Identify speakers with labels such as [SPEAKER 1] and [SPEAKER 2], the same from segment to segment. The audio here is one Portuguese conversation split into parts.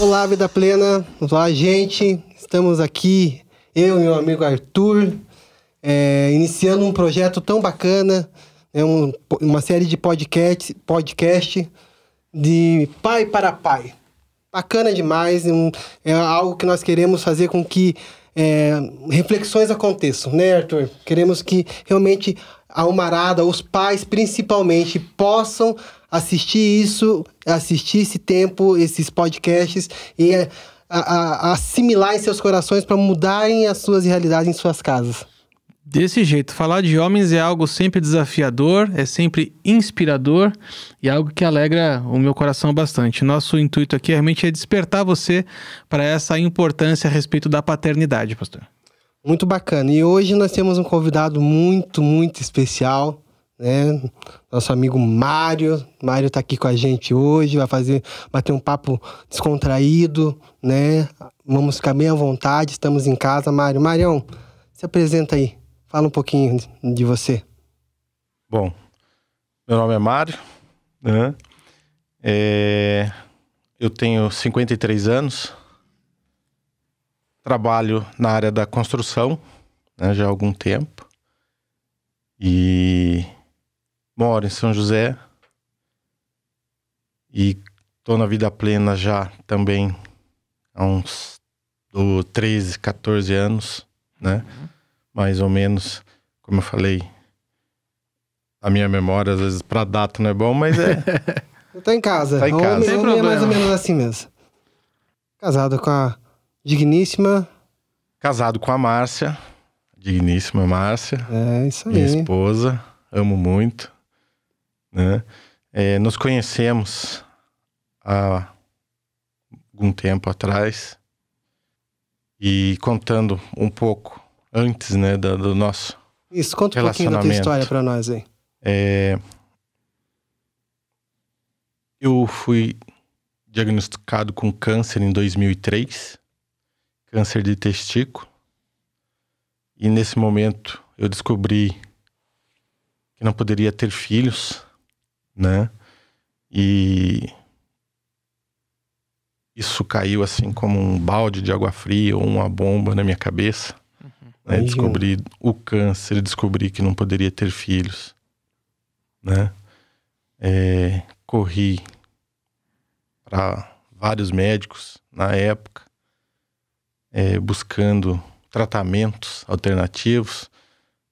[SPEAKER 1] Olá, Vida Plena. Olá, gente. Estamos aqui, eu e meu amigo Arthur, é, iniciando um projeto tão bacana, é um, uma série de podcast, podcast de pai para pai. Bacana demais, um, é algo que nós queremos fazer com que é, reflexões aconteçam, né, Arthur? Queremos que realmente a Almarada, os pais principalmente, possam assistir isso, assistir esse tempo, esses podcasts e a, a, a assimilar em seus corações para mudarem as suas realidades em suas casas.
[SPEAKER 2] Desse jeito, falar de homens é algo sempre desafiador, é sempre inspirador e algo que alegra o meu coração bastante. Nosso intuito aqui realmente é despertar você para essa importância a respeito da paternidade, pastor.
[SPEAKER 1] Muito bacana. E hoje nós temos um convidado muito, muito especial, né? Nosso amigo Mário. Mário está aqui com a gente hoje, vai fazer, bater um papo descontraído, né? Vamos ficar bem à vontade, estamos em casa. Mário, Marião, se apresenta aí. Fala um pouquinho de você.
[SPEAKER 3] Bom, meu nome é Mário, né? É, eu tenho 53 anos, trabalho na área da construção né, já há algum tempo e moro em São José e estou na vida plena já também há uns do 13, 14 anos, né? Uhum mais ou menos, como eu falei, a minha memória, às vezes, pra data não é bom, mas é.
[SPEAKER 1] tá em casa.
[SPEAKER 3] Tá em casa.
[SPEAKER 1] Homem, homem é mais ou menos assim mesmo. Casado com a digníssima.
[SPEAKER 3] Casado com a Márcia. Digníssima Márcia.
[SPEAKER 1] É, isso aí.
[SPEAKER 3] Minha esposa. Amo muito. Né? É, nos conhecemos há algum tempo atrás. E contando um pouco antes, né, do, do nosso
[SPEAKER 1] Isso, conta um pouquinho da tua história para nós aí.
[SPEAKER 3] É... Eu fui diagnosticado com câncer em 2003, câncer de testículo. E nesse momento eu descobri que não poderia ter filhos, né? E isso caiu assim como um balde de água fria ou uma bomba na minha cabeça. Né? Descobri o câncer, descobri que não poderia ter filhos, né? É, corri para vários médicos na época, é, buscando tratamentos alternativos.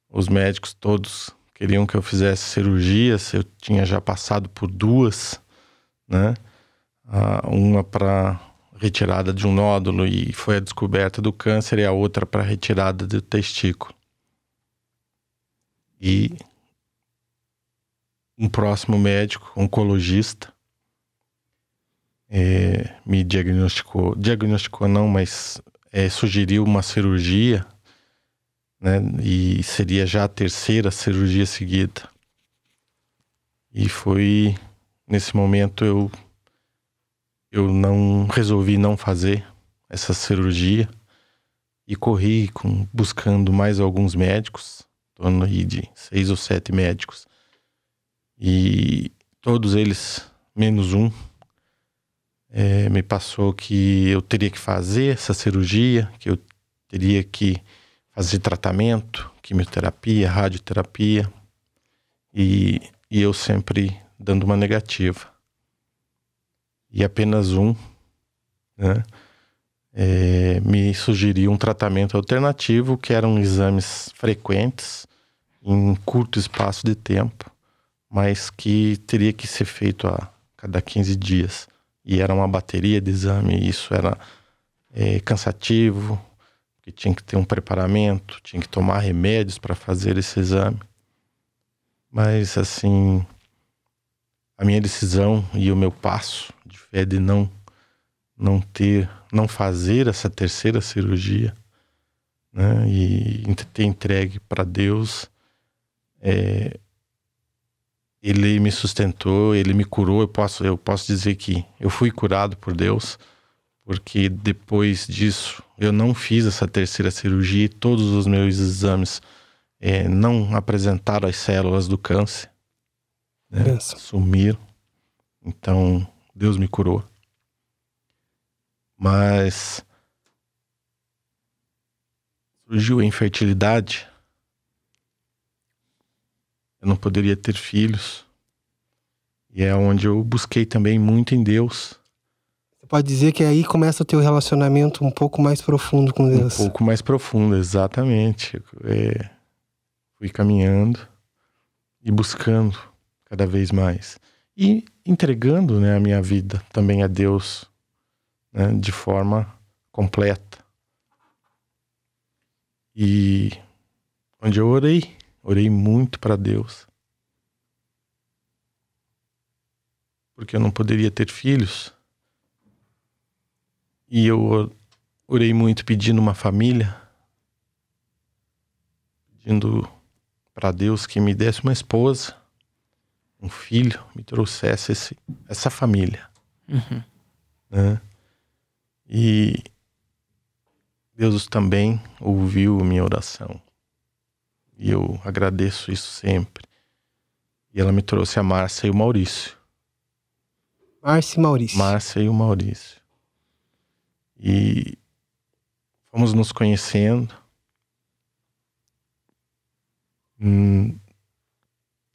[SPEAKER 3] Os médicos todos queriam que eu fizesse cirurgias, eu tinha já passado por duas, né? Ah, uma para retirada de um nódulo e foi a descoberta do câncer, e a outra para retirada do testículo. E um próximo médico, oncologista, é, me diagnosticou, diagnosticou não, mas é, sugeriu uma cirurgia, né? E seria já a terceira cirurgia seguida. E foi nesse momento eu eu não resolvi não fazer essa cirurgia e corri com, buscando mais alguns médicos, torno aí de seis ou sete médicos, e todos eles, menos um, é, me passou que eu teria que fazer essa cirurgia, que eu teria que fazer tratamento, quimioterapia, radioterapia, e, e eu sempre dando uma negativa e apenas um né, é, me sugeriu um tratamento alternativo, que eram exames frequentes, em curto espaço de tempo, mas que teria que ser feito a cada 15 dias. E era uma bateria de exame, e isso era é, cansativo, que tinha que ter um preparamento, tinha que tomar remédios para fazer esse exame. Mas, assim, a minha decisão e o meu passo de fé de não não ter, não fazer essa terceira cirurgia, né? E ter entregue para Deus, é, ele me sustentou, ele me curou. Eu posso, eu posso dizer que eu fui curado por Deus, porque depois disso eu não fiz essa terceira cirurgia e todos os meus exames é, não apresentaram as células do câncer né? sumiram. Então, Deus me curou. Mas surgiu a infertilidade. Eu não poderia ter filhos. E é onde eu busquei também muito em Deus.
[SPEAKER 1] Pode dizer que aí começa o teu relacionamento um pouco mais profundo com Deus.
[SPEAKER 3] Um pouco mais profundo, exatamente. É, fui caminhando e buscando cada vez mais. E entregando né, a minha vida também a Deus né, de forma completa. E onde eu orei, orei muito para Deus. Porque eu não poderia ter filhos. E eu orei muito pedindo uma família, pedindo para Deus que me desse uma esposa, um filho, me trouxesse esse, essa família.
[SPEAKER 2] Uhum.
[SPEAKER 3] Né? E Deus também ouviu minha oração. E eu agradeço isso sempre. E ela me trouxe a Márcia e o Maurício.
[SPEAKER 1] Márcia e Maurício.
[SPEAKER 3] Márcia e o Maurício. E fomos nos conhecendo. Hum,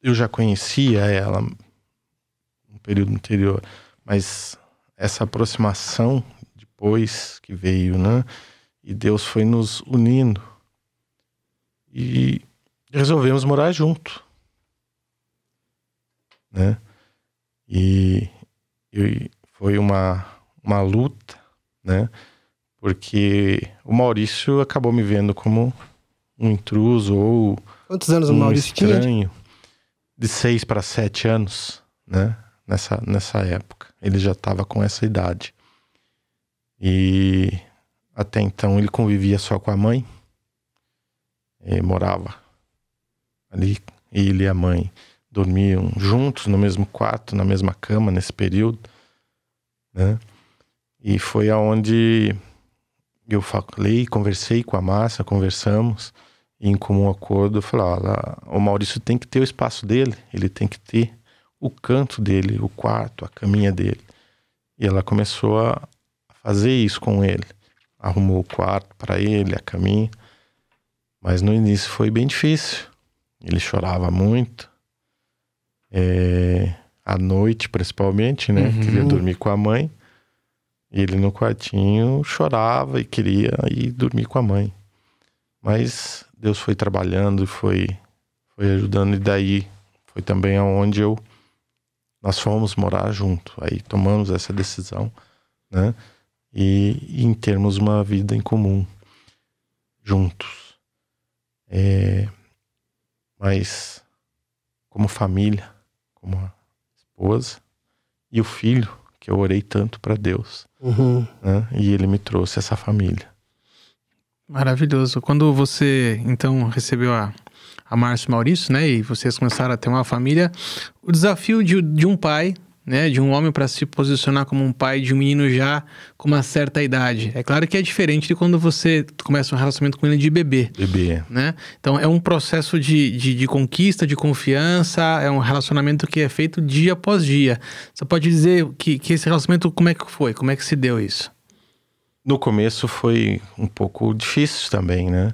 [SPEAKER 3] eu já conhecia ela no período anterior, mas essa aproximação depois que veio, né? E Deus foi nos unindo. E resolvemos morar junto. Né? E, e foi uma, uma luta, né? Porque o Maurício acabou me vendo como um intruso ou
[SPEAKER 1] Quantos anos
[SPEAKER 3] um
[SPEAKER 1] o Maurício tinha?
[SPEAKER 3] estranho. De seis para sete anos, né? Nessa, nessa época. Ele já estava com essa idade. E até então ele convivia só com a mãe. E morava ali. Ele e a mãe dormiam juntos no mesmo quarto, na mesma cama nesse período, né? E foi aonde eu falei, conversei com a Márcia, conversamos e em comum acordo olha, o Maurício tem que ter o espaço dele, ele tem que ter o canto dele, o quarto, a caminha dele. E ela começou a fazer isso com ele. Arrumou o quarto para ele, a caminha. Mas no início foi bem difícil. Ele chorava muito. É, à noite, principalmente, né?
[SPEAKER 2] Uhum.
[SPEAKER 3] Queria dormir com a mãe. E ele no quartinho chorava e queria ir dormir com a mãe. Mas Deus foi trabalhando e foi, foi ajudando. E daí foi também aonde eu nós fomos morar junto. Aí tomamos essa decisão, né? E, e em termos uma vida em comum, juntos. É, mas como família, como esposa e o filho que eu orei tanto para Deus,
[SPEAKER 1] Uhum.
[SPEAKER 3] né? E ele me trouxe essa família.
[SPEAKER 2] Maravilhoso. Quando você, então, recebeu a, a Márcio Maurício, né? E vocês começaram a ter uma família, o desafio de, de um pai, né? De um homem para se posicionar como um pai de um menino já com uma certa idade. É claro que é diferente de quando você começa um relacionamento com ele de bebê.
[SPEAKER 3] Bebê.
[SPEAKER 2] Né? Então é um processo de, de, de conquista, de confiança, é um relacionamento que é feito dia após dia. Você pode dizer que, que esse relacionamento, como é que foi? Como é que se deu isso?
[SPEAKER 3] No começo foi um pouco difícil também, né?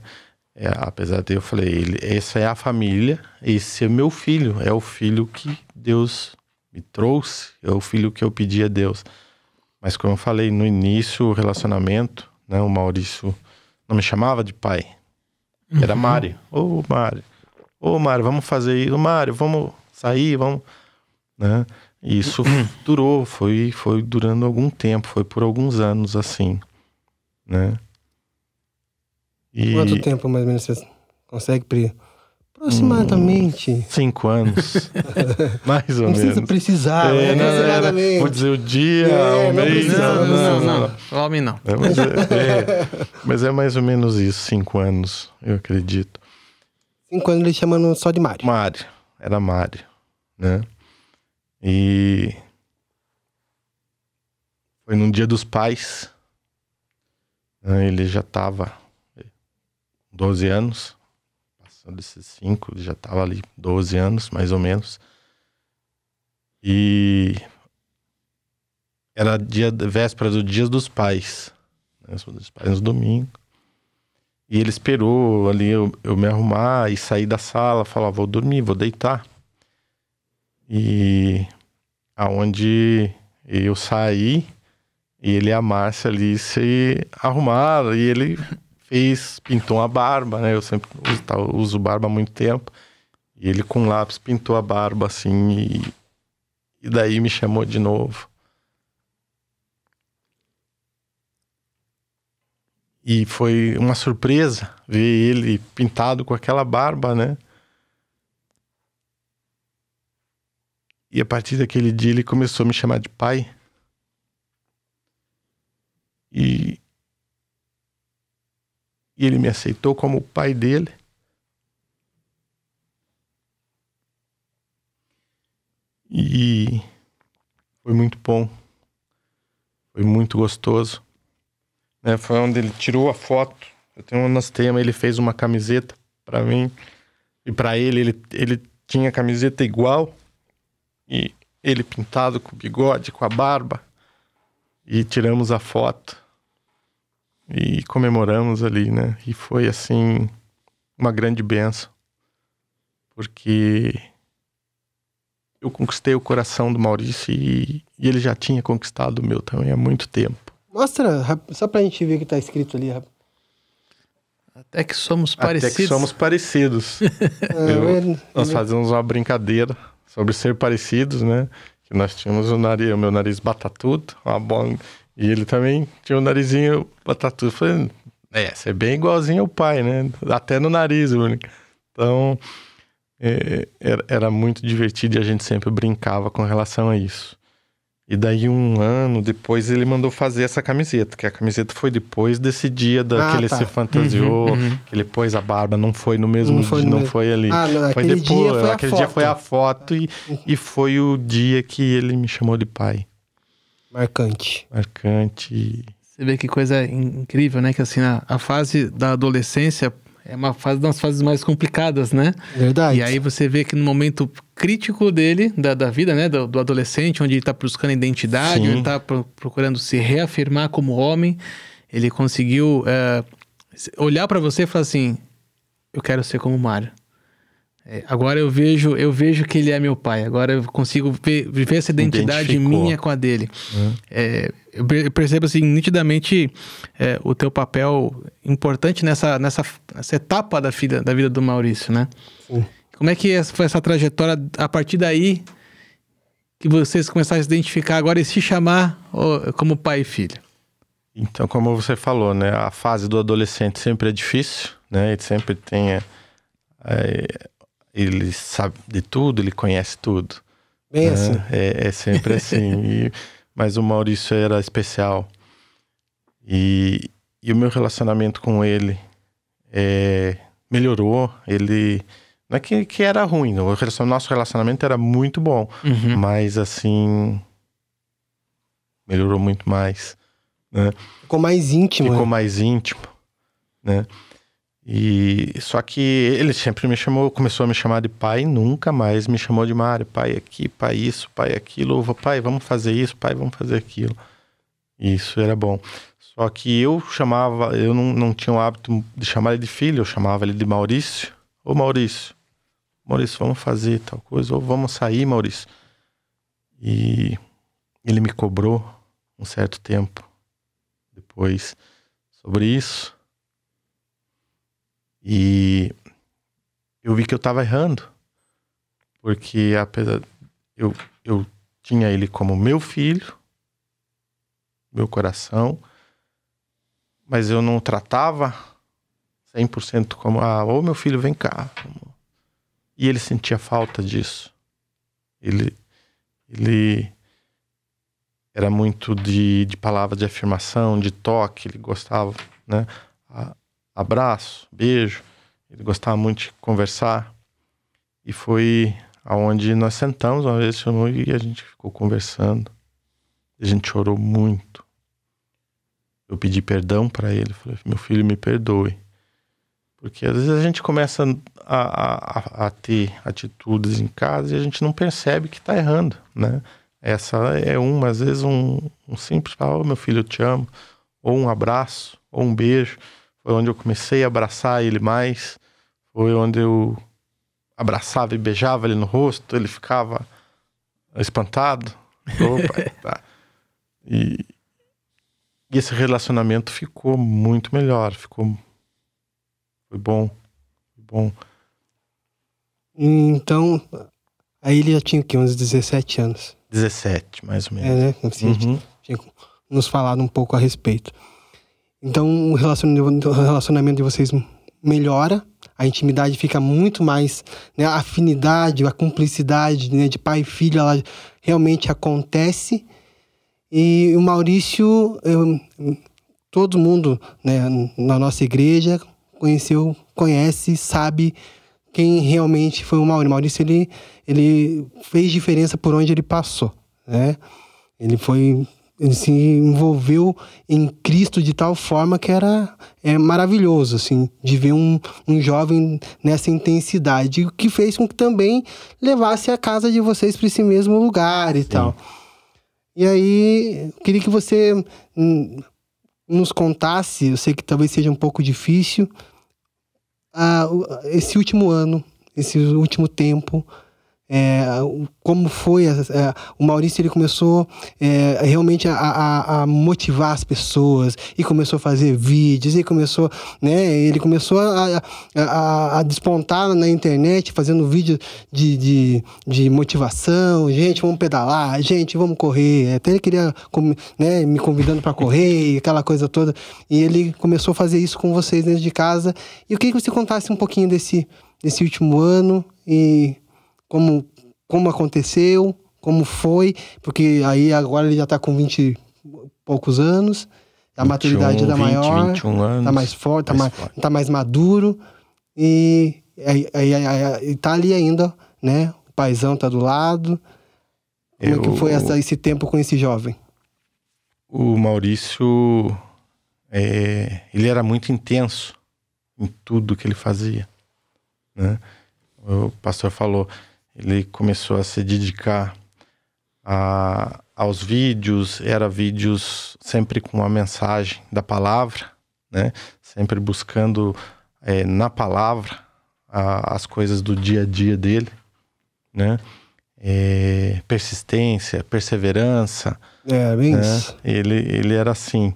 [SPEAKER 3] É, apesar de eu falei, ele, essa é a família, esse é meu filho, é o filho que Deus me trouxe, é o filho que eu pedi a Deus. Mas como eu falei no início, o relacionamento, né? O Maurício não me chamava de pai, era Mário. Ô Mário, ô Mário, vamos fazer isso, Mário, vamos sair, vamos, né? E isso durou, foi, foi durando algum tempo, foi por alguns anos assim, né? E
[SPEAKER 1] Quanto tempo mais ou menos você consegue pre... Aproximadamente.
[SPEAKER 3] cinco anos, mais ou
[SPEAKER 1] Não precisa
[SPEAKER 3] menos.
[SPEAKER 1] precisar,
[SPEAKER 3] É,
[SPEAKER 1] né?
[SPEAKER 3] não, era- vou dizer o dia,
[SPEAKER 1] É,
[SPEAKER 3] o
[SPEAKER 1] não
[SPEAKER 3] mês,
[SPEAKER 1] precisa,
[SPEAKER 3] não, não, não,
[SPEAKER 2] não. Homem não.
[SPEAKER 3] É, mas, é, é, mas é mais ou menos isso, cinco anos, eu acredito.
[SPEAKER 1] Cinco anos ele chamando só de Mário.
[SPEAKER 3] Mário, era Mário, né? E foi num dia dos pais, né? ele já estava 12 anos, passando esses cinco, já estava ali 12 anos, mais ou menos. E era dia véspera do Dia dos Pais. Né? Dos pais no domingo. E ele esperou ali eu, eu me arrumar e sair da sala, falar, vou dormir, vou deitar. E aonde eu saí ele e a Márcia ali se arrumaram e ele fez, pintou uma barba, né? Eu sempre uso, tá, uso barba há muito tempo. E ele com lápis pintou a barba assim e, e daí me chamou de novo. E foi uma surpresa ver ele pintado com aquela barba, né? E a partir daquele dia ele começou a me chamar de pai. E, e ele me aceitou como o pai dele. E foi muito bom. Foi muito gostoso. Né? Foi onde ele tirou a foto. Eu tenho um nas temas, ele fez uma camiseta para mim. E para ele, ele, ele tinha camiseta igual. E ele pintado com o bigode, com a barba. E tiramos a foto. E comemoramos ali, né? E foi assim uma grande benção. Porque eu conquistei o coração do Maurício e, e, ele já tinha conquistado o meu também há muito tempo.
[SPEAKER 1] Mostra, só pra gente ver o que tá escrito ali.
[SPEAKER 2] Até que somos parecidos.
[SPEAKER 3] Até que somos parecidos. É, eu, nós fazemos uma brincadeira sobre ser parecidos, né? Que nós tínhamos o nariz, o meu nariz batatudo, uma bola, e ele também tinha o narizinho batatudo. Falei, é, você é bem igualzinho ao pai, né? Até no nariz, único. Então, é, era, era muito divertido e a gente sempre brincava com relação a isso. E daí, um ano depois, ele mandou fazer essa camiseta, que a camiseta foi depois desse dia da, ah, que ele tá. se fantasiou, uhum, uhum. que ele pôs a barba, não foi no mesmo não foi, dia, não mesmo. foi ali.
[SPEAKER 1] Ah, não,
[SPEAKER 3] foi
[SPEAKER 1] depois, dia foi
[SPEAKER 3] aquele dia foi a foto e, e foi o dia que ele me chamou de pai.
[SPEAKER 1] Marcante.
[SPEAKER 3] Marcante.
[SPEAKER 2] Você vê que coisa incrível, né? Que assim, a, a fase da adolescência é uma fase das fases mais complicadas, né?
[SPEAKER 1] Verdade.
[SPEAKER 2] E aí você vê que no momento crítico dele, da, da vida, né? Do, do adolescente, onde ele está buscando identidade, Sim. ele está procurando se reafirmar como homem, ele conseguiu é, olhar para você e falar assim: eu quero ser como o Mário. É, agora eu vejo, eu vejo que ele é meu pai. Agora eu consigo ver, viver essa identidade minha com a dele. Uhum. É, eu percebo assim nitidamente é, o teu papel importante nessa, nessa, nessa etapa da vida, da vida do Maurício, né? Sim. Como é que foi essa trajetória a partir daí que vocês começaram a se identificar agora e se chamar como pai e filho?
[SPEAKER 3] Então, como você falou, né, a fase do adolescente sempre é difícil, né? Ele sempre tem é, é ele sabe de tudo, ele conhece tudo.
[SPEAKER 1] Bem né? assim.
[SPEAKER 3] É, é sempre assim. e, mas o Maurício era especial. E, e o meu relacionamento com ele é, melhorou. Ele. Não é que, que era ruim, o nosso relacionamento era muito bom. Uhum. Mas assim. Melhorou muito mais. Né?
[SPEAKER 1] Ficou mais íntimo.
[SPEAKER 3] Ficou né? mais íntimo. Né? E só que ele sempre me chamou, começou a me chamar de pai, nunca mais me chamou de Mário, pai aqui, pai isso, pai aquilo, pai, vamos fazer isso, pai, vamos fazer aquilo. Isso era bom. Só que eu chamava, eu não, não tinha o hábito de chamar ele de filho, eu chamava ele de Maurício. Ô Maurício, Maurício, vamos fazer tal coisa, ou vamos sair, Maurício. E ele me cobrou um certo tempo depois sobre isso. E eu vi que eu estava errando. Porque apesar eu eu tinha ele como meu filho, meu coração, mas eu não tratava 100% como ah, ô meu filho, vem cá. E ele sentia falta disso. Ele ele era muito de, de palavras de afirmação, de toque, ele gostava, né? Abraço, beijo. Ele gostava muito de conversar. E foi aonde nós sentamos uma vez e a gente ficou conversando. A gente chorou muito. Eu pedi perdão para ele, falei: "Meu filho, me perdoe". Porque às vezes a gente começa a, a, a ter atitudes em casa e a gente não percebe que está errando, né? Essa é uma, às vezes um, um simples, oh, meu filho, eu te amo, ou um abraço, ou um beijo. Foi onde eu comecei a abraçar ele mais, foi onde eu abraçava e beijava ele no rosto, ele ficava espantado. Opa, tá. E, e esse relacionamento ficou muito melhor, ficou foi bom, foi bom.
[SPEAKER 1] Então, aí ele já tinha o quê? Uns 17 anos.
[SPEAKER 3] 17, mais ou menos.
[SPEAKER 1] É, né? Assim, uhum. tinha nos falado um pouco a respeito. Então, o relacionamento, de vocês melhora, a intimidade fica muito mais, né? A afinidade, a cumplicidade né? de pai e filho, ela realmente acontece. E o Maurício, eu, todo mundo né, na nossa igreja conheceu, conhece, sabe quem realmente foi o Maurício. Maurício, ele, ele fez diferença por onde ele passou, né? Ele foi... Ele se envolveu em Cristo de tal forma que era é, maravilhoso, assim, de ver um, um jovem nessa intensidade, o que fez com que também levasse a casa de vocês para esse mesmo lugar e Sim. tal. E aí, queria que você hum, nos contasse, eu sei que talvez seja um pouco difícil, uh, esse último ano, esse último tempo, é, como foi é, o Maurício ele começou é, realmente a, a, a, motivar as pessoas e começou a fazer vídeos e começou né ele começou a, a, a despontar na internet fazendo vídeo de, de, de, motivação gente vamos pedalar gente vamos correr. Até ele queria né, me convidando para correr aquela coisa toda. E ele começou a fazer isso com vocês dentro de casa. E eu queria que você contasse um pouquinho desse desse último ano e como, como aconteceu, como foi, porque aí agora ele já está com 20 e poucos anos, a 21, maturidade está maior, está mais forte, está mais, forte. Tá mais maduro e está ali ainda, né? O paizão está do lado. Como Eu, é que foi essa, esse tempo com esse jovem?
[SPEAKER 3] O Maurício, é, ele era muito intenso em tudo que ele fazia, né? O pastor falou, ele começou a se dedicar a, aos vídeos, era vídeos sempre com a mensagem da palavra, né? Sempre buscando é, na palavra a, as coisas do dia a dia dele, né? É, persistência, perseverança.
[SPEAKER 1] É, bem né? isso.
[SPEAKER 3] Ele, ele era assim.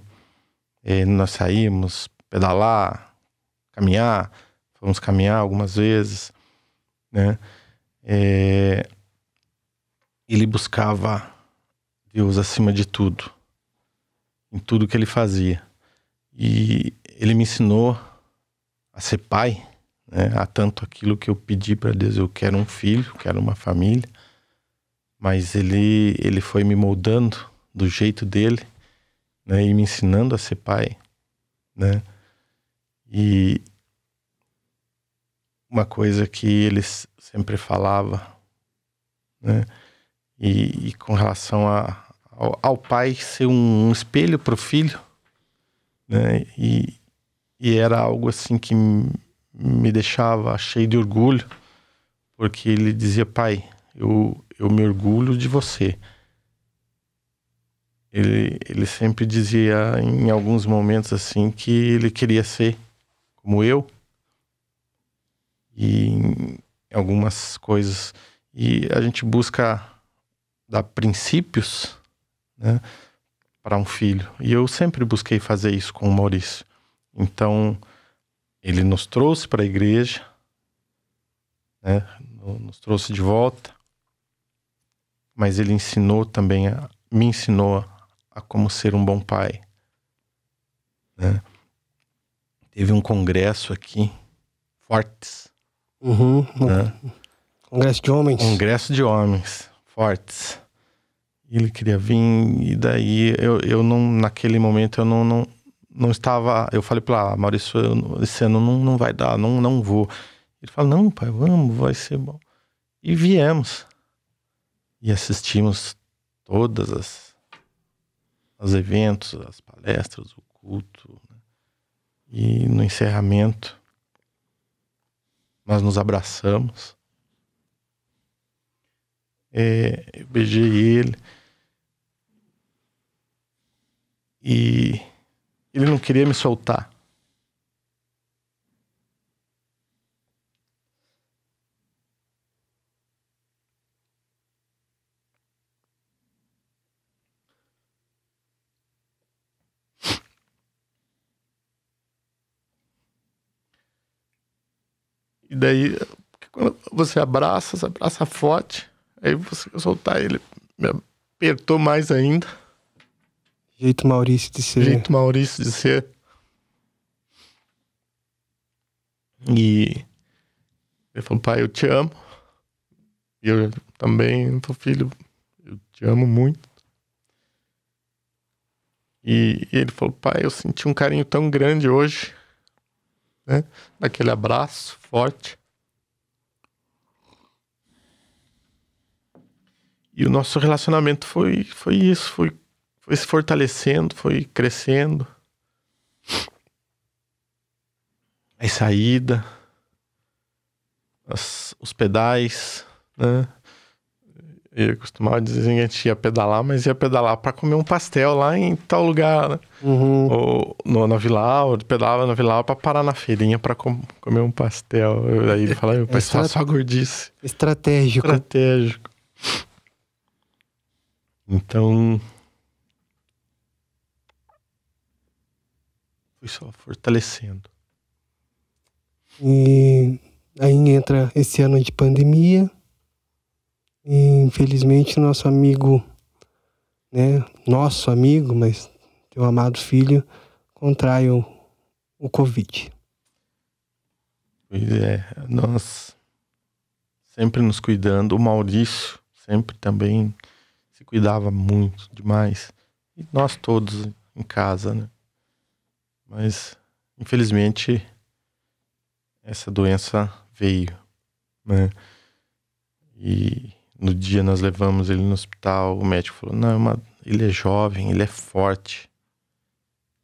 [SPEAKER 3] É, nós saímos pedalar, caminhar, fomos caminhar algumas vezes, né? É, ele buscava Deus acima de tudo, em tudo que ele fazia. E ele me ensinou a ser pai, né, a tanto aquilo que eu pedi para Deus, eu quero um filho, quero uma família, mas ele ele foi me moldando do jeito dele, né, e me ensinando a ser pai, né? E uma coisa que eles sempre falava, né? E, e com relação a, ao, ao, pai ser um, um espelho para o filho, né? E, e era algo assim que me deixava cheio de orgulho, porque ele dizia, pai, eu, eu me orgulho de você. Ele, ele sempre dizia em alguns momentos assim que ele queria ser como eu. E algumas coisas. E a gente busca dar princípios né, para um filho. E eu sempre busquei fazer isso com o Maurício. Então, ele nos trouxe para a igreja, né, nos trouxe de volta, mas ele ensinou também, a, me ensinou a como ser um bom pai. Né? Teve um congresso aqui, Fortes,
[SPEAKER 1] Uhum. Né? Congresso de homens.
[SPEAKER 3] Congresso de homens fortes. Ele queria vir e daí eu, eu não naquele momento eu não, não, não estava. Eu falei para ah, Maurício, esse ano não, não vai dar, não, não vou. Ele falou: não, pai, vamos, vai ser bom. E viemos e assistimos todas as os eventos, as palestras, o culto. Né? E no encerramento nós nos abraçamos. É, eu beijei ele. E ele não queria me soltar. E daí, quando você abraça, você abraça forte, aí você soltar ele, me apertou mais ainda.
[SPEAKER 1] Jeito Maurício de ser.
[SPEAKER 3] Jeito Maurício de ser. E ele falou, pai, eu te amo. E eu também, teu filho, eu te amo muito. E ele falou, pai, eu senti um carinho tão grande hoje né? Daquele abraço forte. E o nosso relacionamento foi, foi isso, foi, foi se fortalecendo, foi crescendo. A saída, as, os pedais, né? Eu costumava dizer que a gente ia pedalar, mas ia pedalar para comer um pastel lá em tal lugar, né?
[SPEAKER 1] Uhum.
[SPEAKER 3] Ou no, na Vila Aura, pedalava na Vila pra parar na feirinha pra com, comer um pastel. Eu, aí ele fala, pai, é só, só gordice.
[SPEAKER 1] Estratégico.
[SPEAKER 3] Estratégico. Então. Foi só fortalecendo.
[SPEAKER 1] E aí entra esse ano de pandemia e, infelizmente, nosso amigo, né, nosso amigo, mas teu amado filho, contrai o, o Covid.
[SPEAKER 3] Pois é, nós sempre nos cuidando. O Maurício sempre também se cuidava muito demais. E nós todos em casa, né? Mas, infelizmente, essa doença veio, né? E no dia nós levamos ele no hospital, o médico falou: não, é uma... ele é jovem, ele é forte.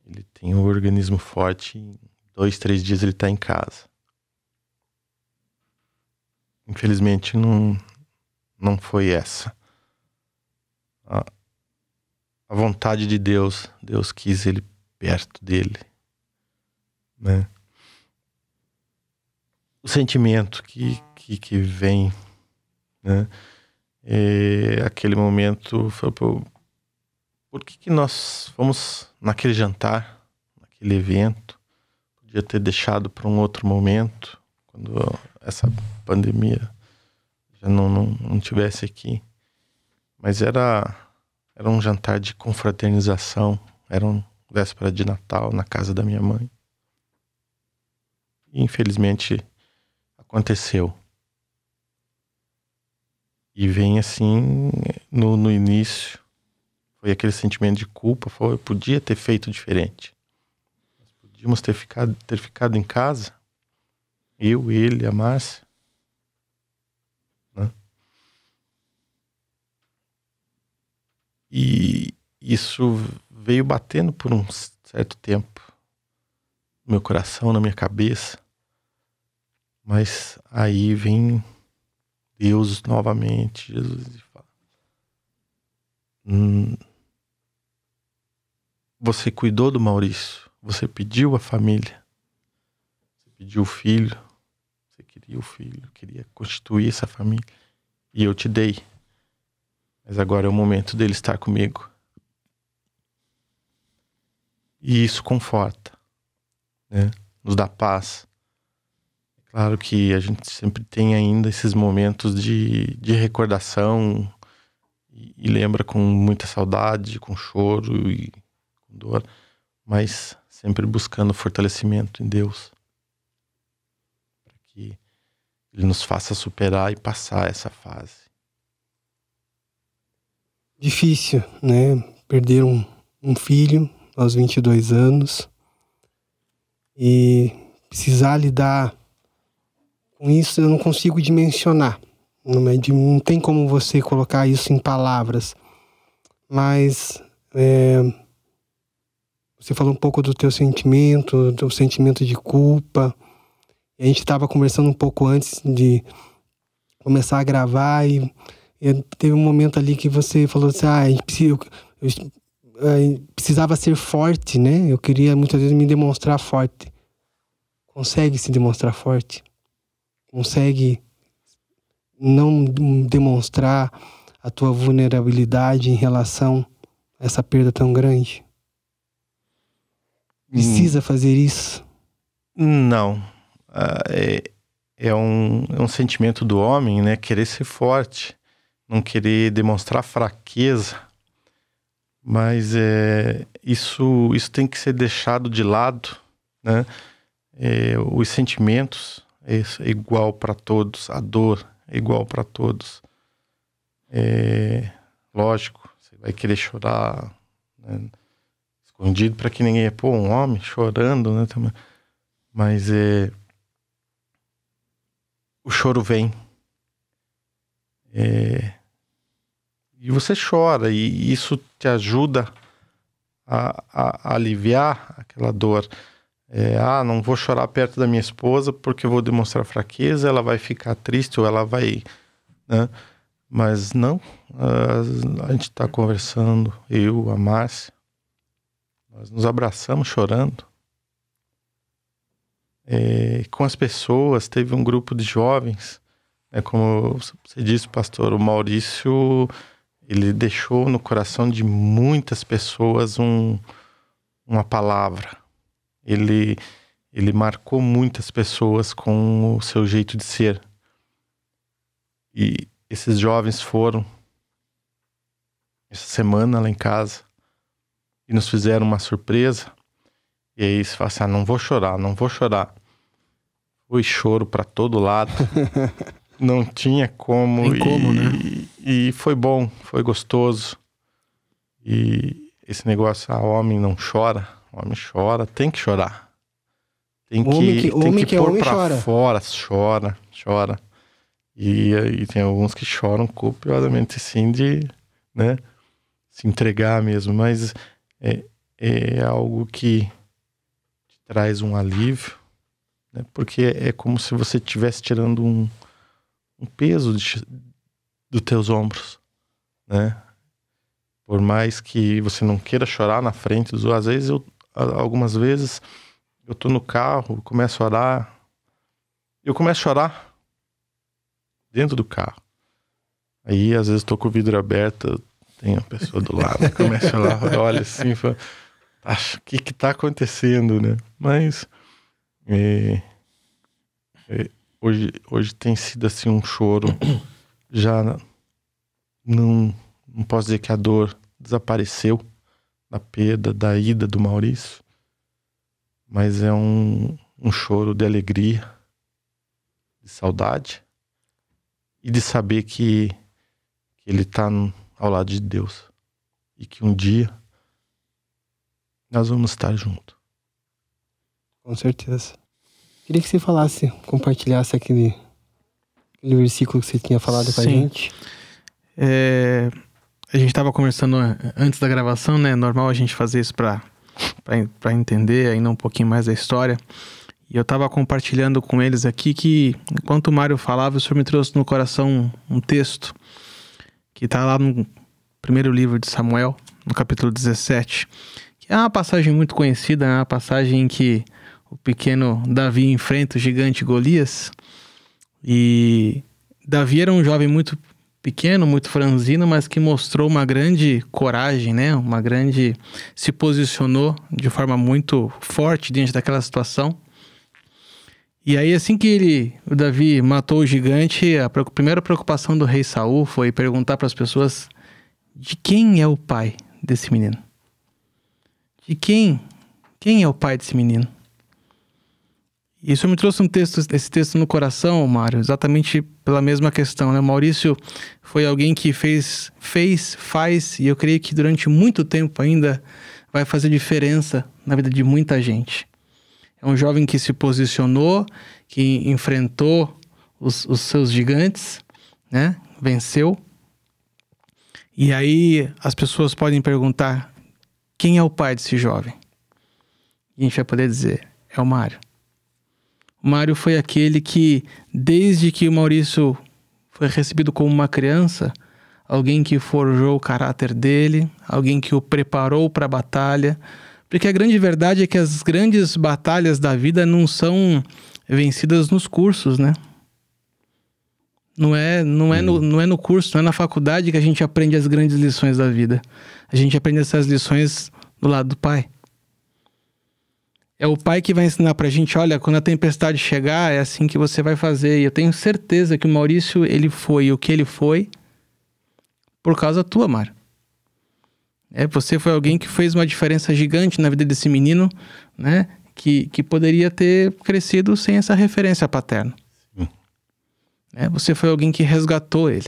[SPEAKER 3] Ele tem um organismo forte. Em dois, três dias ele está em casa. Infelizmente não, não foi essa. A, a vontade de Deus, Deus quis ele perto dele, né? O sentimento que, que, que vem, né? E aquele momento foi por, por que, que nós fomos naquele jantar, naquele evento? Podia ter deixado para um outro momento, quando essa pandemia já não, não, não tivesse aqui. Mas era, era um jantar de confraternização, era um véspera de Natal na casa da minha mãe. E infelizmente aconteceu. E vem assim, no, no início, foi aquele sentimento de culpa, foi, eu podia ter feito diferente. Nós podíamos ter ficado, ter ficado em casa, eu, ele, a Márcia. Né? E isso veio batendo por um certo tempo no meu coração, na minha cabeça. Mas aí vem Deus novamente, Jesus, e fala: hum, Você cuidou do Maurício, você pediu a família, você pediu o filho, você queria o filho, queria constituir essa família, e eu te dei. Mas agora é o momento dele estar comigo. E isso conforta, né? nos dá paz Claro que a gente sempre tem ainda esses momentos de, de recordação e, e lembra com muita saudade, com choro e com dor, mas sempre buscando fortalecimento em Deus para que Ele nos faça superar e passar essa fase.
[SPEAKER 1] Difícil, né? Perder um, um filho aos 22 anos e precisar lidar com isso eu não consigo dimensionar. Não, é de, não tem como você colocar isso em palavras. Mas é, você falou um pouco do teu sentimento, do sentimento de culpa. A gente estava conversando um pouco antes de começar a gravar e, e, teve um momento ali que você falou assim, ah, eu, uh, precisava ser forte, né? Eu queria muitas vezes me demonstrar forte. Consegue se demonstrar forte? Consegue não demonstrar a tua vulnerabilidade em relação a essa perda tão grande? Precisa hum. fazer isso?
[SPEAKER 3] Não. Ah, é, é, um, é um sentimento do homem, né? Querer ser forte, não querer demonstrar fraqueza. Mas é, isso, isso tem que ser deixado de lado, né? É, os sentimentos é, igual para todos, a dor é igual para todos. É, lógico, você vai querer chorar né? escondido para que ninguém. Pô, um homem chorando, né? Mas é. O choro vem. É, e você chora, e isso te ajuda a, a, a aliviar aquela dor. É, ah, não vou chorar perto da minha esposa porque vou demonstrar fraqueza, ela vai ficar triste ou ela vai. Né? Mas não, a, a gente está conversando, eu, a Márcia, nós nos abraçamos chorando. É, com as pessoas, teve um grupo de jovens, né, como você disse, pastor, o Maurício, ele deixou no coração de muitas pessoas um, uma palavra. Ele, ele marcou muitas pessoas com o seu jeito de ser. E esses jovens foram essa semana lá em casa e nos fizeram uma surpresa. E aí você fala assim: ah, não vou chorar, não vou chorar. Foi choro para todo lado. não tinha como.
[SPEAKER 2] Tem como,
[SPEAKER 3] e,
[SPEAKER 2] né?
[SPEAKER 3] E foi bom, foi gostoso. E esse negócio, ah, homem não chora, homem chora, tem que chorar. Tem que,
[SPEAKER 1] homem que,
[SPEAKER 3] tem
[SPEAKER 1] homem
[SPEAKER 3] que, que é pôr pra
[SPEAKER 1] chora.
[SPEAKER 3] fora, chora, chora. E, e tem alguns que choram copiosamente, sim, de, né, se entregar mesmo. Mas é, é algo que te traz um alívio, né? porque é como se você estivesse tirando um, um peso de, dos teus ombros, né? Por mais que você não queira chorar na frente dos às vezes eu algumas vezes eu tô no carro, começo a orar, eu começo a chorar dentro do carro. Aí às vezes tô com o vidro aberto, tem a pessoa do lado, começa lá, olha assim, fala, acho que que tá acontecendo, né? Mas é, é, hoje, hoje tem sido assim um choro, já não, não posso dizer que a dor desapareceu da perda, da ida do Maurício, mas é um, um choro de alegria, de saudade e de saber que, que ele está ao lado de Deus e que um dia nós vamos estar juntos.
[SPEAKER 1] Com certeza. Queria que você falasse, compartilhasse aquele, aquele versículo que você tinha falado com a gente.
[SPEAKER 2] É, a gente estava conversando antes da gravação, né? Normal a gente fazer isso para para entender ainda um pouquinho mais da história. E eu estava compartilhando com eles aqui que, enquanto o Mário falava, o Senhor me trouxe no coração um, um texto que está lá no primeiro livro de Samuel, no capítulo 17, que é uma passagem muito conhecida, é uma passagem em que o pequeno Davi enfrenta o gigante Golias. E Davi era um jovem muito pequeno, muito franzino, mas que mostrou uma grande coragem, né? Uma grande se posicionou de forma muito forte diante daquela situação. E aí assim que ele, o Davi matou o gigante, a primeira preocupação do rei Saul foi perguntar para as pessoas de quem é o pai desse menino? De quem? Quem é o pai desse menino? Isso me trouxe um texto, esse texto no coração, Mário, exatamente pela mesma questão. Né? O Maurício foi alguém que fez, fez, faz, e eu creio que durante muito tempo ainda vai fazer diferença na vida de muita gente. É um jovem que se posicionou, que enfrentou os, os seus gigantes, né? venceu e aí as pessoas podem perguntar: quem é o pai desse jovem? E a gente vai poder dizer: é o Mário. O Mário foi aquele que, desde que o Maurício foi recebido como uma criança, alguém que forjou o caráter dele, alguém que o preparou para a batalha. Porque a grande verdade é que as grandes batalhas da vida não são vencidas nos cursos, né? Não é, não, é no, não é no curso, não é na faculdade que a gente aprende as grandes lições da vida. A gente aprende essas lições do lado do pai. É o pai que vai ensinar pra gente, olha, quando a tempestade chegar, é assim que você vai fazer. E eu tenho certeza que o Maurício, ele foi o que ele foi por causa tua, Mar. É, você foi alguém que fez uma diferença gigante na vida desse menino, né? Que, que poderia ter crescido sem essa referência paterna. É, você foi alguém que resgatou ele.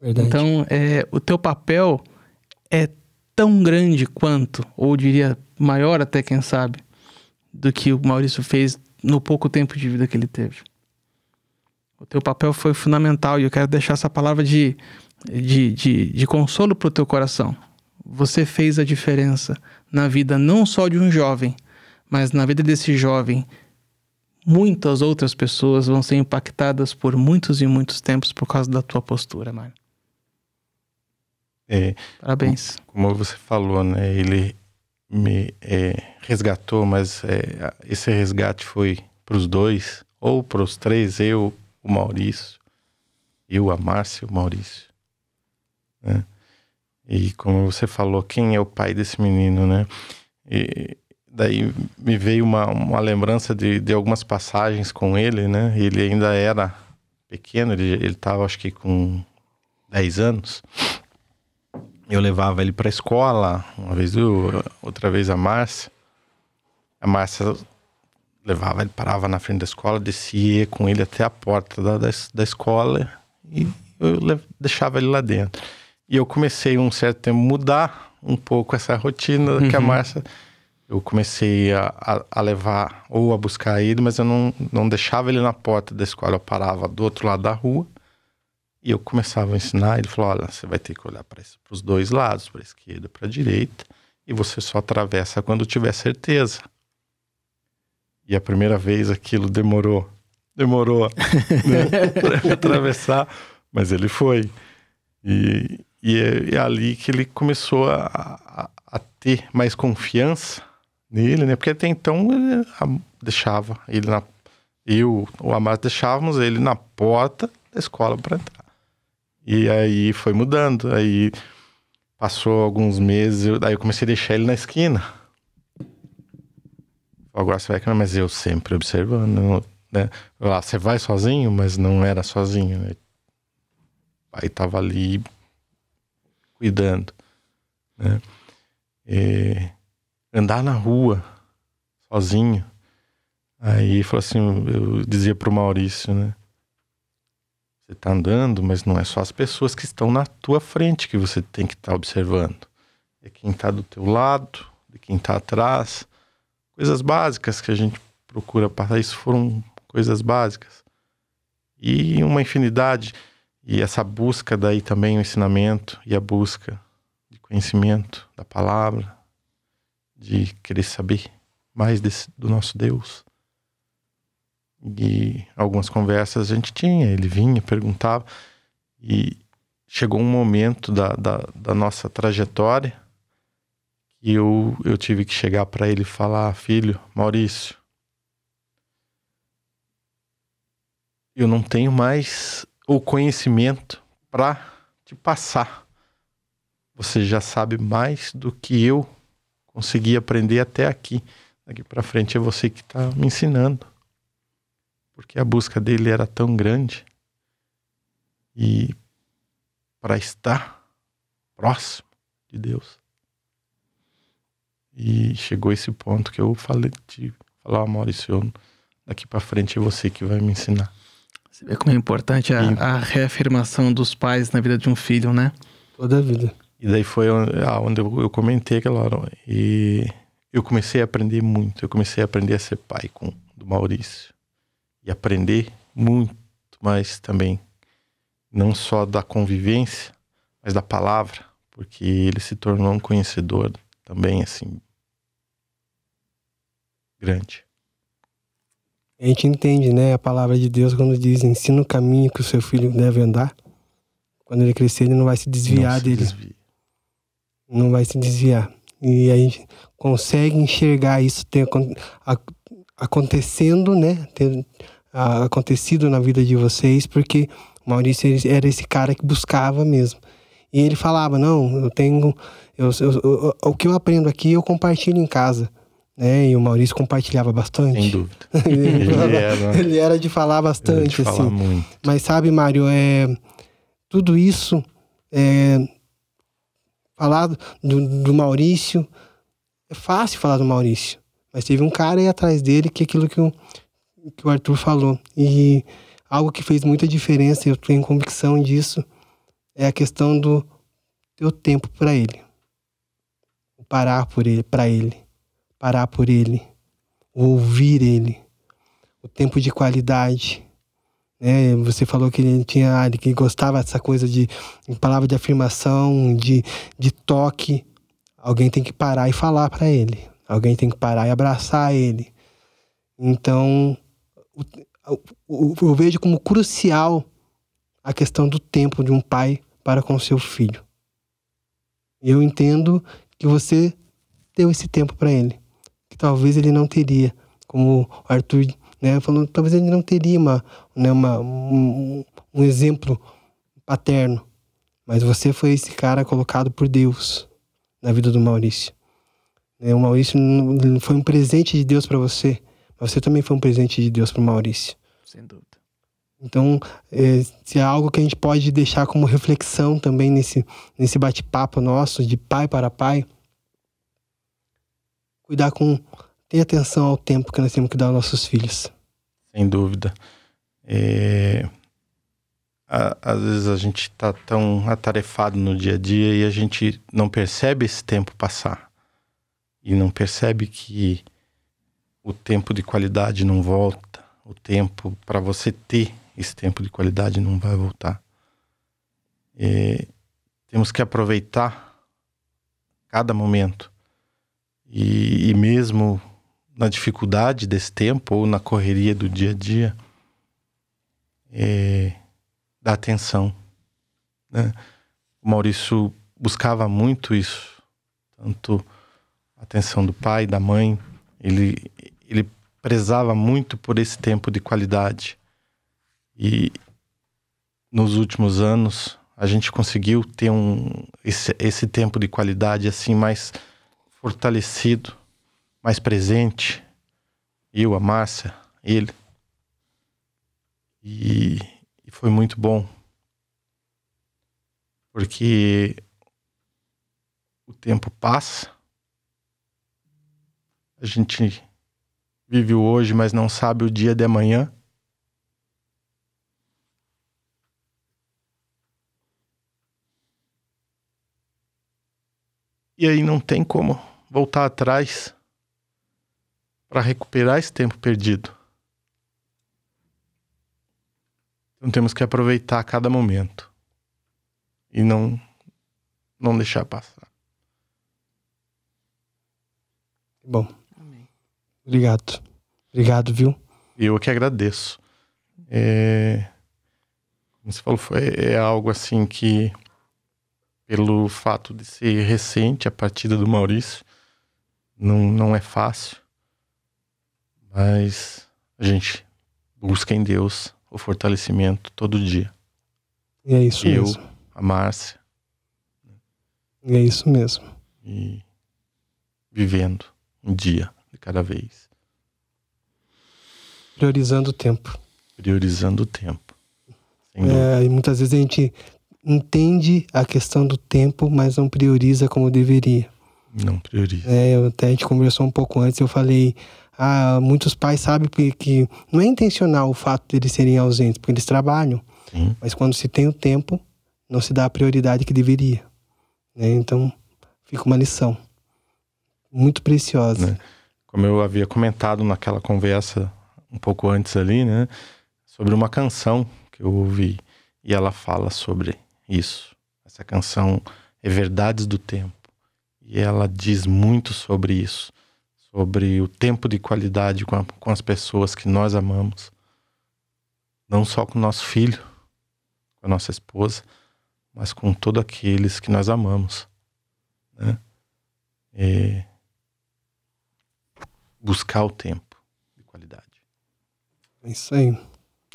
[SPEAKER 1] Verdade.
[SPEAKER 2] Então, é, o teu papel é tão grande quanto, ou diria maior até, quem sabe, do que o Maurício fez no pouco tempo de vida que ele teve. O teu papel foi fundamental e eu quero deixar essa palavra de, de, de, de consolo para o teu coração. Você fez a diferença na vida não só de um jovem, mas na vida desse jovem muitas outras pessoas vão ser impactadas por muitos e muitos tempos por causa da tua postura, Mário.
[SPEAKER 3] É,
[SPEAKER 2] Parabéns.
[SPEAKER 3] Como você falou, né? Ele me é, resgatou, mas é, esse resgate foi para os dois, ou para os três, eu, o Maurício, eu, a Márcia e o Maurício. Né? E como você falou, quem é o pai desse menino, né? E, daí me veio uma, uma lembrança de, de algumas passagens com ele, né? Ele ainda era pequeno, ele, ele tava acho que com 10 anos. Eu levava ele para a escola, uma vez eu, outra vez a Márcia. A Márcia levava, ele parava na frente da escola, descia com ele até a porta da, da, da escola e eu deixava ele lá dentro. E eu comecei um certo tempo mudar um pouco essa rotina uhum. que a uhum. Márcia eu comecei a, a, a, levar ou a buscar ele, mas eu não, não deixava ele na porta da escola, eu parava do outro lado da rua e eu começava a ensinar. Ele falou: Olha, você vai ter que olhar para os dois lados, para a esquerda e para a direita, e você só atravessa quando tiver certeza. E a primeira vez aquilo demorou, demorou né, para atravessar, mas ele foi. E, e é, é, ali que ele começou a, a, a ter mais confiança nele, né? Porque até então ele deixava ele na. Eu, o Amado, deixávamos ele na porta da escola para entrar. E aí foi mudando. Aí passou alguns meses, daí eu comecei a deixar ele na esquina. Agora você vai, mas eu sempre observando, né? Lá, você vai sozinho, mas não era sozinho, né? Aí tava ali cuidando, né? E andar na rua sozinho. Aí falou assim, eu dizia pro Maurício, né? Você tá andando, mas não é só as pessoas que estão na tua frente que você tem que estar tá observando. É quem tá do teu lado, de quem tá atrás. Coisas básicas que a gente procura passar. Isso foram coisas básicas. E uma infinidade. E essa busca daí também, o ensinamento e a busca de conhecimento da palavra, de querer saber mais desse, do nosso Deus. E algumas conversas a gente tinha, ele vinha, perguntava, e chegou um momento da, da, da nossa trajetória que eu, eu tive que chegar para ele e falar: Filho, Maurício, eu não tenho mais o conhecimento para te passar. Você já sabe mais do que eu consegui aprender até aqui. Daqui para frente é você que está me ensinando. Porque a busca dele era tão grande. E para estar próximo de Deus. E chegou esse ponto que eu falei de falar, Maurício, daqui para frente é você que vai me ensinar.
[SPEAKER 2] Você vê como é importante a, e... a reafirmação dos pais na vida de um filho, né?
[SPEAKER 1] Toda a vida.
[SPEAKER 3] E daí foi onde eu comentei aquela hora. E eu comecei a aprender muito. Eu comecei a aprender a ser pai com do Maurício. E aprender muito mais também. Não só da convivência, mas da palavra. Porque ele se tornou um conhecedor também, assim, grande.
[SPEAKER 1] A gente entende, né, a palavra de Deus quando diz: ensina o caminho que o seu filho deve andar. Quando ele crescer, ele não vai se desviar
[SPEAKER 3] não se
[SPEAKER 1] dele.
[SPEAKER 3] desvia.
[SPEAKER 1] Não vai se desviar. E a gente consegue enxergar isso a- acontecendo, né? Ter a- acontecido na vida de vocês, porque o Maurício era esse cara que buscava mesmo. E ele falava: Não, eu tenho. eu- eu- eu- o que eu aprendo aqui eu compartilho em casa. Né? E o Maurício compartilhava bastante.
[SPEAKER 3] Sem dúvida.
[SPEAKER 1] ele,
[SPEAKER 3] era-
[SPEAKER 1] ele era de falar bastante,
[SPEAKER 3] te falar
[SPEAKER 1] assim.
[SPEAKER 3] muito.
[SPEAKER 1] Mas sabe, Mário, é, tudo isso, é, falar do, do Maurício, é fácil falar do Maurício. Mas teve um cara aí atrás dele que é aquilo que o, que o Arthur falou. E algo que fez muita diferença, eu tenho convicção disso, é a questão do teu tempo para ele. Parar por ele, para ele. Parar por ele. Ouvir ele. O tempo de qualidade né? Você falou que ele tinha, ah, que gostava dessa coisa de, de palavra de afirmação, de, de toque. Alguém tem que parar e falar para ele. Alguém tem que parar e abraçar ele. Então, eu vejo como crucial a questão do tempo de um pai para com seu filho. Eu entendo que você deu esse tempo para ele, que talvez ele não teria, como o Arthur né, falou, talvez ele não teria uma, né, uma, um, um exemplo paterno, mas você foi esse cara colocado por Deus na vida do Maurício. Né, o Maurício não- foi um presente de Deus para você, mas você também foi um presente de Deus para o Maurício.
[SPEAKER 2] Sem dúvida.
[SPEAKER 1] Então, é, se é algo que a gente pode deixar como reflexão também nesse, nesse bate-papo nosso de pai para pai, cuidar com. ter atenção ao tempo que nós temos que dar aos nossos filhos.
[SPEAKER 3] Sem dúvida. É, a- Às vezes a gente tá tão atarefado no dia a dia e a gente não percebe esse tempo passar. E não percebe que o tempo de qualidade não volta. O tempo para você ter esse tempo de qualidade não vai voltar. É, temos que aproveitar cada momento. E, e mesmo na dificuldade desse tempo ou na correria do dia a dia, é, dar atenção. Né? O Maurício buscava muito isso, tanto atenção do pai, da mãe. Ele, ele prezava muito por esse tempo de qualidade. E nos últimos anos a gente conseguiu ter um, esse, esse tempo de qualidade assim mais fortalecido mais presente. Eu, a Márcia, ele. E, e foi muito bom. Porque o tempo passa. A gente vive o hoje, mas não sabe o dia de amanhã. E aí não tem como voltar atrás para recuperar esse tempo perdido. Então temos que aproveitar cada momento e não não deixar passar.
[SPEAKER 1] Bom. Obrigado. Obrigado, viu?
[SPEAKER 3] Eu que agradeço. É, como você falou, foi, é algo assim que, pelo fato de ser recente a partida do Maurício, não, não é fácil. Mas a gente busca em Deus o fortalecimento todo dia.
[SPEAKER 1] E é isso
[SPEAKER 3] Eu,
[SPEAKER 1] mesmo.
[SPEAKER 3] a Márcia,
[SPEAKER 1] E é isso mesmo.
[SPEAKER 3] e vivendo um dia de cada vez,
[SPEAKER 1] Priorizando o tempo.
[SPEAKER 3] priorizando o tempo.
[SPEAKER 1] É, e muitas vezes a gente entende a questão do tempo, mas não prioriza como deveria.
[SPEAKER 3] Não prioriza.
[SPEAKER 1] É, até a gente conversou um pouco antes, eu falei, ah, muitos pais sabem que, que não é intencional o fato de eles serem ausentes, porque eles trabalham,
[SPEAKER 3] Sim.
[SPEAKER 1] mas quando se tem o tempo, não se dá a prioridade que deveria. né? Então, fica uma lição muito preciosa.
[SPEAKER 3] Né? Como eu havia comentado naquela conversa um pouco antes ali, né? Sobre uma canção que eu ouvi. E ela fala sobre isso. Essa canção é Verdades do Tempo. E ela diz muito sobre isso. Sobre o tempo de qualidade com, a- com as pessoas que nós amamos. Não só com o nosso filho, com a nossa esposa, mas com todos aqueles que nós amamos. Né? E buscar o tempo de qualidade.
[SPEAKER 1] É isso aí.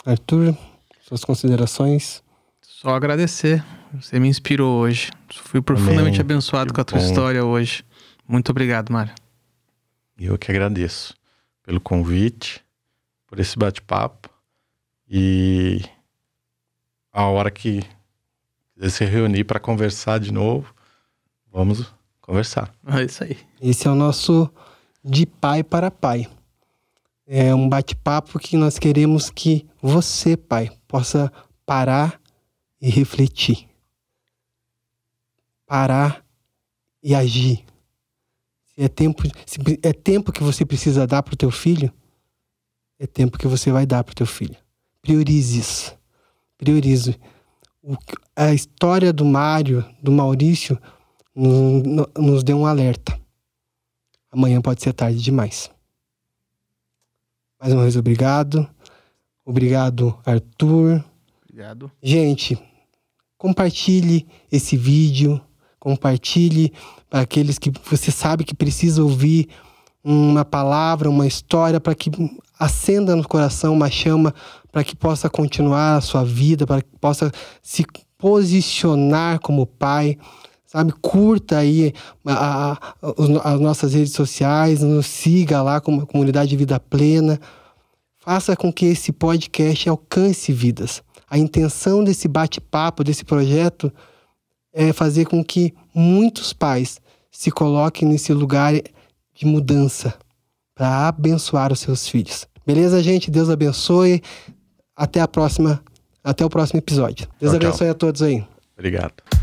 [SPEAKER 1] Arthur, suas considerações?
[SPEAKER 2] Só agradecer. Você me inspirou hoje. Fui profundamente Amém. abençoado que com a tua bom. história hoje. Muito obrigado, Mário.
[SPEAKER 3] Eu que agradeço pelo convite, por esse bate-papo e a hora que quiser se reunir para conversar de novo, vamos conversar.
[SPEAKER 2] É isso aí.
[SPEAKER 1] Esse é o nosso de pai para pai. É um bate-papo que nós queremos que você, pai, possa parar e refletir. Parar e agir. Se é tempo, se é tempo que você precisa dar para o teu filho, é tempo que você vai dar para o teu filho. Priorize isso. Priorize. O, a história do Mário, do Maurício, nos, nos deu um alerta. Amanhã pode ser tarde demais. Mais uma vez, obrigado. Obrigado, Arthur.
[SPEAKER 2] Obrigado.
[SPEAKER 1] Gente, compartilhe esse vídeo. Compartilhe para aqueles que você sabe que precisa ouvir uma palavra, uma história, para que acenda no coração uma chama, para que possa continuar a sua vida, para que possa se posicionar como pai. Sabe, curta aí a, a, as nossas redes sociais, nos siga lá como a comunidade Vida Plena. Faça com que esse podcast alcance vidas. A intenção desse bate-papo, desse projeto, é fazer com que muitos pais se coloquem nesse lugar de mudança para abençoar os seus filhos. Beleza, gente? Deus abençoe. Até a próxima, até o próximo episódio. Deus tchau, abençoe tchau. a todos aí.
[SPEAKER 3] Obrigado.